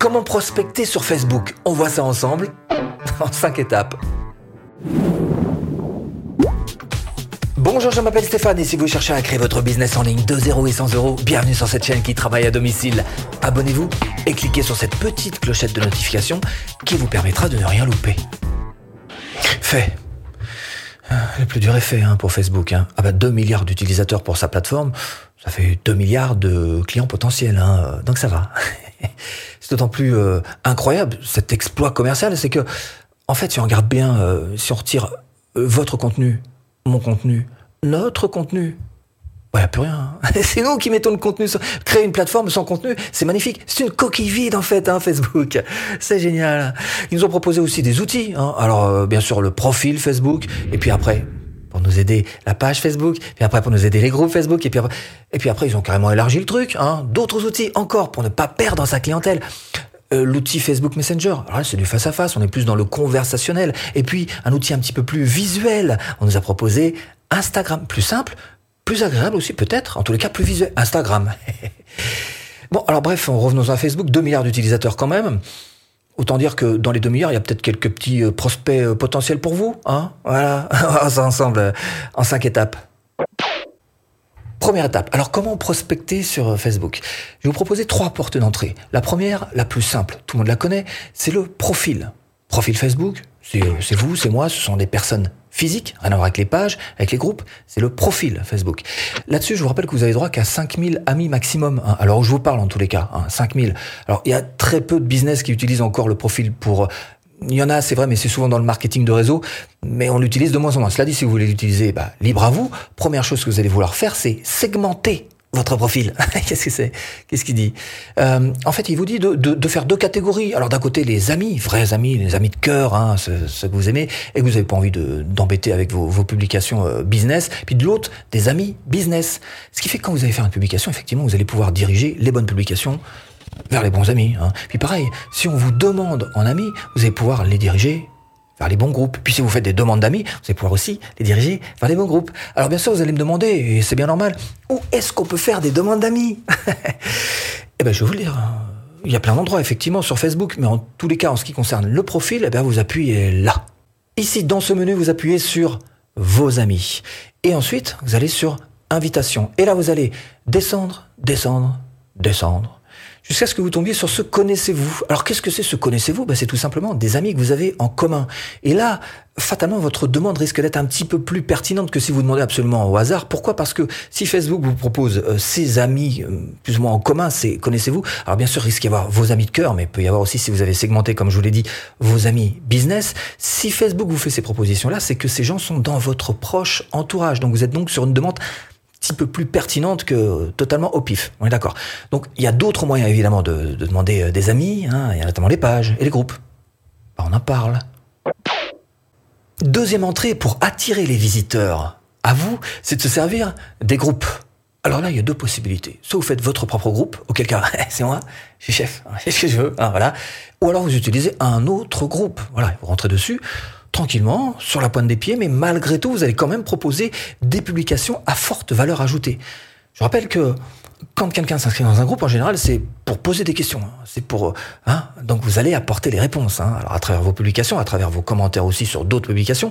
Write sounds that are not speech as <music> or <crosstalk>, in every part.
Comment prospecter sur Facebook? On voit ça ensemble <laughs> en 5 étapes. Bonjour, je m'appelle Stéphane et si vous cherchez à créer votre business en ligne de 0 et 100 euros, bienvenue sur cette chaîne qui travaille à domicile. Abonnez-vous et cliquez sur cette petite clochette de notification qui vous permettra de ne rien louper. Fait. Euh, le plus dur est fait hein, pour Facebook. Hein. Ah bah 2 milliards d'utilisateurs pour sa plateforme, ça fait 2 milliards de clients potentiels. Hein. Donc ça va. <laughs> D'autant plus euh, incroyable cet exploit commercial, c'est que, en fait, si on regarde bien, euh, si on retire votre contenu, mon contenu, notre contenu, il n'y a plus rien. <laughs> c'est nous qui mettons le contenu. Créer une plateforme sans contenu, c'est magnifique. C'est une coquille vide en fait, hein, Facebook. <laughs> C'est génial. Ils nous ont proposé aussi des outils. Hein. Alors euh, bien sûr le profil Facebook, et puis après pour nous aider la page Facebook, puis après pour nous aider les groupes Facebook, et puis après, et puis après ils ont carrément élargi le truc. Hein. D'autres outils encore pour ne pas perdre sa clientèle. Euh, l'outil Facebook Messenger. Alors c'est du face à face, on est plus dans le conversationnel. Et puis, un outil un petit peu plus visuel. On nous a proposé Instagram, plus simple, plus agréable aussi peut-être, en tous les cas plus visuel. Instagram. <laughs> bon, alors bref, revenons à Facebook, 2 milliards d'utilisateurs quand même. Autant dire que dans les 2 milliards, il y a peut-être quelques petits euh, prospects euh, potentiels pour vous. Hein voilà, <laughs> va ensemble en cinq étapes. Première étape. Alors comment prospecter sur euh, Facebook? Je vais vous proposer trois portes d'entrée. La première, la plus simple, tout le monde la connaît, c'est le profil. Profil Facebook, c'est euh, vous, c'est moi, ce sont des personnes physiques, rien à voir avec les pages, avec les groupes, c'est le profil Facebook. Là-dessus, je vous rappelle que vous avez droit qu'à 5000 amis maximum. Hein. Alors, je vous parle en tous les cas, hein, 5000. Alors, il y a très peu de business qui utilisent encore le profil pour il y en a, c'est vrai, mais c'est souvent dans le marketing de réseau, mais on l'utilise de moins en moins. Cela dit, si vous voulez l'utiliser, bah, libre à vous. Première chose que vous allez vouloir faire, c'est segmenter votre profil. <laughs> Qu'est-ce que c'est? Qu'est-ce qu'il dit? Euh, En fait, il vous dit de, de, de faire deux catégories. Alors d'un côté, les amis, vrais amis, les amis de cœur, hein, ceux, que vous aimez, et que vous n'avez pas envie d'embêter avec vos, vos publications euh, business. Puis de l'autre, des amis business. Ce qui fait que quand vous allez faire une publication, effectivement, vous allez pouvoir diriger les bonnes publications vers les bons amis. Hein. Puis pareil, si on vous demande en amis, vous allez pouvoir les diriger vers les bons groupes. Puis si vous faites des demandes d'amis, vous allez pouvoir aussi les diriger vers les bons groupes. Alors bien sûr, vous allez me demander, et c'est bien normal, où est-ce qu'on peut faire des demandes d'amis <laughs> Eh bien, je vais vous le dire. Hein. Il y a plein d'endroits, effectivement, sur Facebook, mais en tous les cas, en ce qui concerne le profil, eh bien, vous appuyez là. Ici, dans ce menu, vous appuyez sur vos amis. Et ensuite, vous allez sur invitation. Et là, vous allez descendre, descendre, descendre, jusqu'à ce que vous tombiez sur ce connaissez-vous. Alors qu'est-ce que c'est ce connaissez-vous? Ben, C'est tout simplement des amis que vous avez en commun. Et là, fatalement, votre demande risque d'être un petit peu plus pertinente que si vous demandez absolument au hasard. Pourquoi? Parce que si Facebook vous propose euh, ses amis euh, plus ou moins en commun, c'est connaissez-vous? Alors bien sûr, il risque d'y avoir vos amis de cœur, mais il peut y avoir aussi, si vous avez segmenté, comme je vous l'ai dit, vos amis business. Si Facebook vous fait ces propositions-là, c'est que ces gens sont dans votre proche entourage. Donc vous êtes donc sur une demande petit peu plus pertinente que totalement au pif. On est d'accord. Donc il y a d'autres moyens évidemment de, demander euh, des amis, hein, il y a notamment les pages et les groupes. Bah, on en parle. Deuxième entrée pour attirer les visiteurs à vous, c'est de se servir des groupes. Alors là, il y a deux possibilités. Soit vous faites votre propre groupe, auquel cas, <laughs> c'est moi, je suis chef, <laughs> c'est ce que je veux, hein, voilà. Ou alors vous utilisez un autre groupe, voilà, vous rentrez dessus tranquillement, sur la pointe des pieds, mais malgré tout, vous allez quand même proposer des publications à forte valeur ajoutée. Je rappelle que quand quelqu'un s'inscrit dans un groupe, en général, c'est pour poser des questions. Hein. C'est pour, hein, donc vous allez apporter les réponses. Hein. Alors à travers vos publications, à travers vos commentaires aussi sur d'autres publications.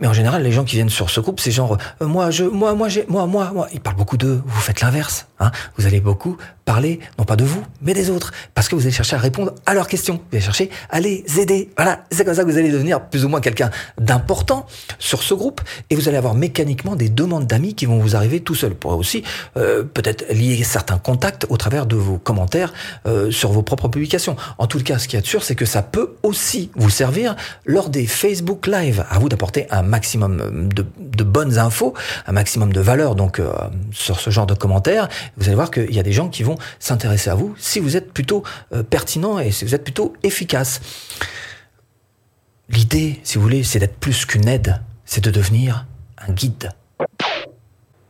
Mais en général, les gens qui viennent sur ce groupe, c'est genre, euh, moi, je, moi, moi, j'ai, moi, moi, moi. Ils parlent beaucoup d'eux. Vous faites l'inverse. Hein. Vous allez beaucoup parler, non pas de vous, mais des autres, parce que vous allez chercher à répondre à leurs questions. Vous allez chercher à les aider. Voilà, c'est comme ça que vous allez devenir plus ou moins quelqu'un d'important sur ce groupe, et vous allez avoir mécaniquement des demandes d'amis qui vont vous arriver tout seul. Pour aussi euh, peut-être lier certains contacts au travers de vos commentaires euh, sur vos propres publications. En tout cas, ce qui est sûr, c'est que ça peut aussi vous servir lors des Facebook Live. À vous d'apporter un maximum de, bonnes infos, un maximum de valeur donc euh, sur ce genre de commentaires. Vous allez voir qu'il y a des gens qui vont s'intéresser à vous si vous êtes plutôt euh, pertinent et si vous êtes plutôt efficace. L'idée, si vous voulez, c'est d'être plus qu'une aide, c'est de devenir un guide.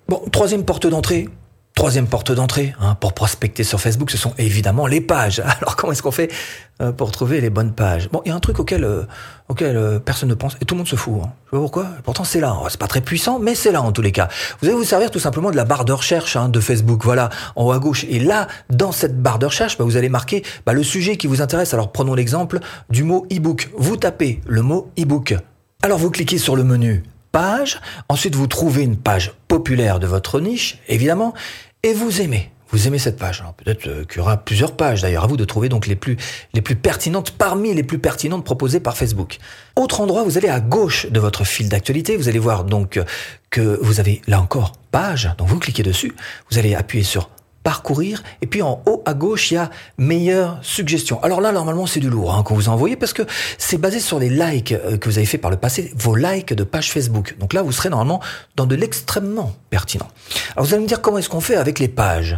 Bon, troisième porte d'entrée, Troisième porte d'entrée hein, pour prospecter sur Facebook, ce sont évidemment les pages. <laughs> Alors comment est-ce qu'on fait euh, pour trouver les bonnes pages? Bon, il y a un truc auquel, euh, euh, personne ne pense et tout le monde se fout. Hein. Je sais pourquoi. Pourtant c'est là. C'est pas très puissant, mais c'est là en tous les cas. Vous allez vous servir tout simplement de la barre de recherche hein, de Facebook. Voilà, en haut à gauche. Et là, dans cette barre de recherche, bah, vous allez marquer bah, le sujet qui vous intéresse. Alors prenons l'exemple du mot e-book. Vous tapez le mot e-book. Alors vous cliquez sur le menu page, ensuite vous trouvez une page populaire de votre niche, évidemment, et vous aimez. Vous aimez cette page. Peut-être euh, qu'il y aura plusieurs pages d'ailleurs. À vous de trouver donc les plus, les plus pertinentes parmi les plus pertinentes proposées par Facebook. Autre endroit, vous allez à gauche de votre fil d'actualité. Vous allez voir donc que vous avez là encore page. Donc vous cliquez dessus. Vous allez appuyer sur parcourir. Et puis en haut à gauche, il y a meilleures suggestions. Alors là, normalement, c'est du lourd hein, qu'on vous a envoyé parce que c'est basé sur les likes euh, que vous avez fait par le passé, vos likes de page Facebook. Donc là, vous serez normalement dans de l'extrêmement pertinent. Alors vous allez me dire comment est-ce qu'on fait avec les pages?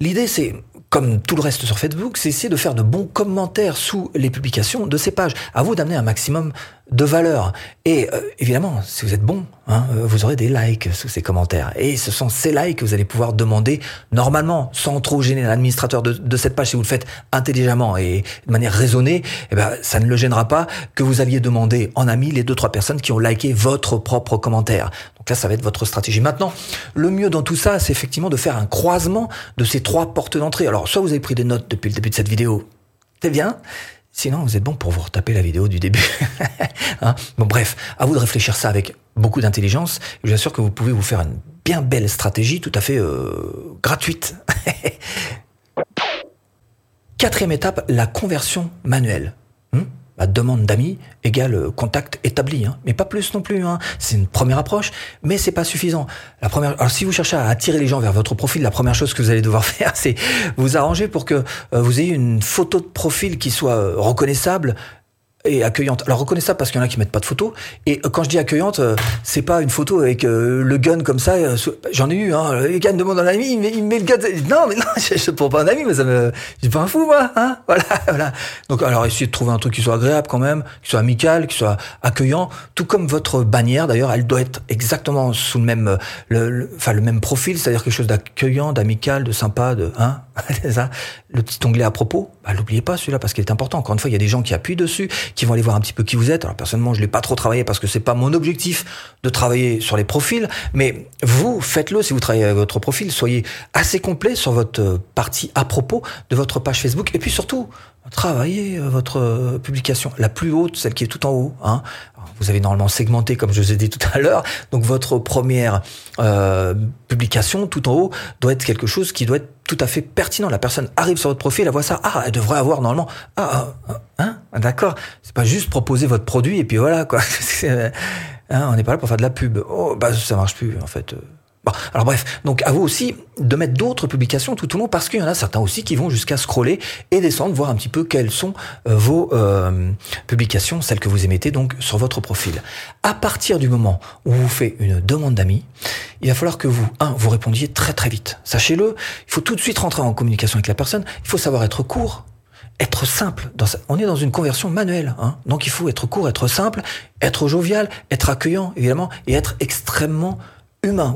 L'idée, c'est comme tout le reste sur Facebook, c'est essayer de faire de bons commentaires sous les publications de ces pages. À vous d'amener un maximum de valeur. Et euh, évidemment, si vous êtes bon, hein, euh, vous aurez des likes sous ces commentaires. Et ce sont ces likes que vous allez pouvoir demander normalement, sans trop gêner l'administrateur de, de, cette page. Si vous le faites intelligemment et de manière raisonnée, eh ben, ça ne le gênera pas que vous alliez demander en ami les deux trois personnes qui ont liké votre propre commentaire. Donc là, ça va être votre stratégie. Maintenant, le mieux dans tout ça, c'est effectivement de faire un croisement de ces trois portes d'entrée. Alors, soit vous avez pris des notes depuis le début de cette vidéo, c'est bien. Sinon, vous êtes bon pour vous retaper la vidéo du début. <laughs> hein bon, bref, à vous de réfléchir ça avec beaucoup d'intelligence. Je vous assure que vous pouvez vous faire une bien belle stratégie, tout à fait euh, gratuite. <laughs> Quatrième étape, la conversion manuelle. Demande d'amis égale contact établi, hein. mais pas plus non plus. Hein. C'est une première approche, mais c'est pas suffisant. La première, alors si vous cherchez à attirer les gens vers votre profil, la première chose que vous allez devoir <laughs> faire, c'est vous arranger pour que euh, vous ayez une photo de profil qui soit euh, reconnaissable, et accueillante. Alors reconnaissable parce qu'il y en a qui mettent pas de photos. Et quand je dis accueillante, euh, c'est pas une photo avec euh, le gun comme ça. Euh, j'en ai eu. Hein. Le gars demande un ami, il met, il met le gun. Non, mais non, <laughs> je ne prends pas un ami, mais ça me, je suis pas un fou moi. Hein <laughs> voilà, voilà. Donc alors essayez de trouver un truc qui soit agréable quand même, qui soit amical, qui soit accueillant. Tout comme votre bannière d'ailleurs, elle doit être exactement sous le même, le, enfin le même profil, c'est-à-dire quelque chose d'accueillant, d'amical, de sympa, de hein. <laughs> ça. Le petit onglet à propos, bah, l'oubliez pas celui-là parce qu'il est important. Encore une fois, il y a des gens qui appuient dessus qui vont aller voir un petit peu qui vous êtes. Alors personnellement, je l'ai pas trop travaillé parce que c'est pas mon objectif de travailler sur les profils, mais vous faites-le si vous travaillez avec votre profil, soyez assez complet sur votre partie à propos de votre page Facebook et puis surtout travaillez euh, votre euh, publication la plus haute, celle qui est tout en haut. Hein. Vous avez normalement segmenté, comme je vous ai dit tout à l'heure. Donc votre première euh, publication tout en haut doit être quelque chose qui doit être tout à fait pertinent. La personne arrive sur votre profil, elle voit ça, ah, elle devrait avoir normalement, ah, ah hein, d'accord. C'est pas juste proposer votre produit et puis voilà quoi. <laughs> hein, on n'est pas là pour faire de la pub. Oh, bah ça marche plus en fait alors bref, donc à vous aussi de mettre d'autres publications tout au long parce qu'il y en a certains aussi qui vont jusqu'à scroller et descendre, voir un petit peu quelles sont euh, vos euh, publications, celles que vous émettez donc sur votre profil. À partir du moment où vous faites une demande d'amis, il va falloir que vous, un, vous répondiez très très vite. Sachez-le, il faut tout de suite rentrer en communication avec la personne, il faut savoir être court, être simple. On est dans une conversion manuelle, hein. donc il faut être court, être simple, être jovial, être accueillant évidemment, et être extrêmement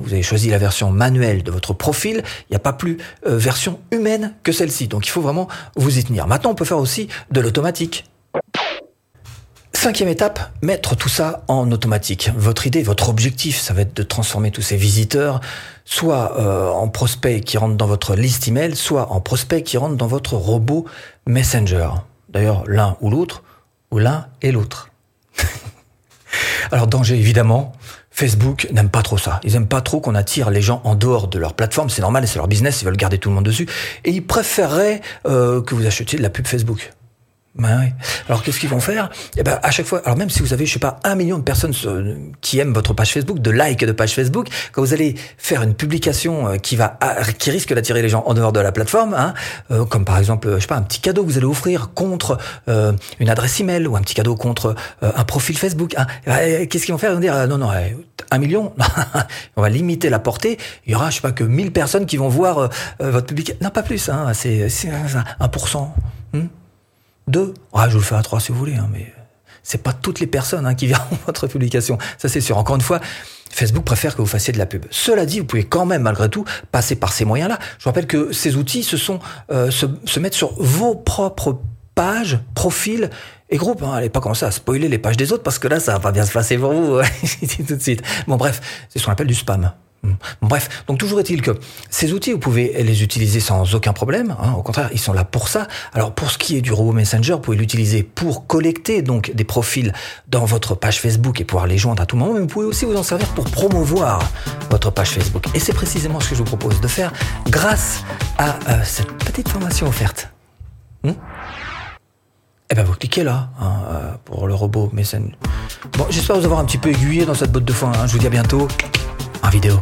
Vous avez choisi la version manuelle de votre profil. Il n'y a pas plus euh, version humaine que celle-ci. Donc il faut vraiment vous y tenir. Maintenant, on peut faire aussi de l'automatique. Cinquième étape, mettre tout ça en automatique. Votre idée, votre objectif, ça va être de transformer tous ces visiteurs soit euh, en prospects qui rentrent dans votre liste email, soit en prospects qui rentrent dans votre robot Messenger. D'ailleurs, l'un ou l'autre, ou l'un et l'autre. Alors danger évidemment, Facebook n'aime pas trop ça. Ils aiment pas trop qu'on attire les gens en dehors de leur plateforme. C'est normal, c'est leur business, ils veulent garder tout le monde dessus. Et ils préféreraient euh, que vous achetiez de la pub Facebook. Ben oui. Alors qu'est-ce qu'ils vont faire? Eh ben à chaque fois, alors même si vous avez je sais pas un million de personnes euh, qui aiment votre page Facebook, de likes de page Facebook, quand vous allez faire une publication euh, qui va qui risque d'attirer les gens en dehors de la plateforme, hein, euh, comme par exemple je sais pas un petit cadeau que vous allez offrir contre une adresse email ou un petit cadeau contre un profil Facebook, hein, qu'est-ce qu'ils vont faire? Ils vont dire non non un million, <laughs> on va limiter la portée. Il y aura je sais pas que 1000 personnes qui vont voir votre publication, non pas plus, hein, c'est 1%. Hmm? Deux. Ah, je vous le fais à trois si vous voulez, hein, mais c'est pas toutes les personnes hein, qui <laughs> verront votre publication. Ça c'est sûr. Encore une fois, Facebook préfère que vous fassiez de la pub. Cela dit, vous pouvez quand même malgré tout passer par ces moyens-là. Je rappelle que ces outils se sont euh, se, mettent sur vos propres pages, profils et groupes. Hein. Allez pas commencer à spoiler les pages des autres parce que là ça va pas bien se passer pour vous. <laughs> tout de suite. Bon bref, c'est ce qu'on appelle du spam. Bref, donc toujours est-il que ces outils, vous pouvez les utiliser sans aucun problème. Hein. au contraire, ils sont là pour ça. Alors pour ce qui est du robot Messenger, vous pouvez l'utiliser pour collecter donc des profils dans votre page Facebook et pouvoir les joindre à tout moment. Mais vous pouvez aussi vous en servir pour promouvoir votre page Facebook. Et c'est précisément ce que je vous propose de faire grâce à euh, cette petite formation offerte. Hmm eh ben vous cliquez là hein, euh, pour le robot Messenger. Bon, j'espère vous avoir un petit peu aiguillé dans cette botte de foin. Hein. Je vous dis à bientôt en vidéo.